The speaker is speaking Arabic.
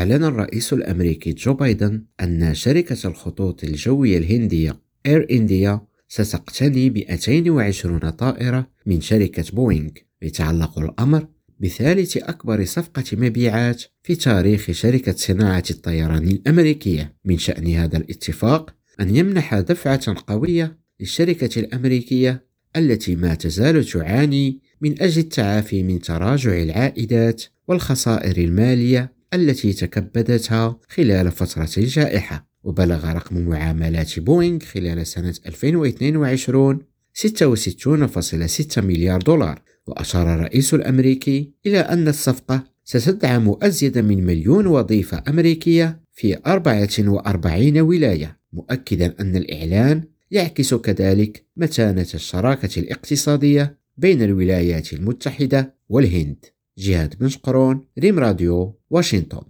أعلن الرئيس الأمريكي جو بايدن أن شركة الخطوط الجوية الهندية إير إنديا ستقتني 220 طائرة من شركة بوينغ يتعلق الأمر بثالث أكبر صفقة مبيعات في تاريخ شركة صناعة الطيران الأمريكية. من شأن هذا الاتفاق أن يمنح دفعة قوية للشركة الأمريكية التي ما تزال تعاني من أجل التعافي من تراجع العائدات والخسائر المالية التي تكبدتها خلال فترة الجائحة وبلغ رقم معاملات بوينغ خلال سنة 2022 66.6 مليار دولار وأشار الرئيس الأمريكي إلى أن الصفقة ستدعم أزيد من مليون وظيفة أمريكية في 44 ولاية مؤكدا أن الإعلان يعكس كذلك متانة الشراكة الاقتصادية بين الولايات المتحدة والهند. جهاد بن شقرون ريم راديو واشنطن.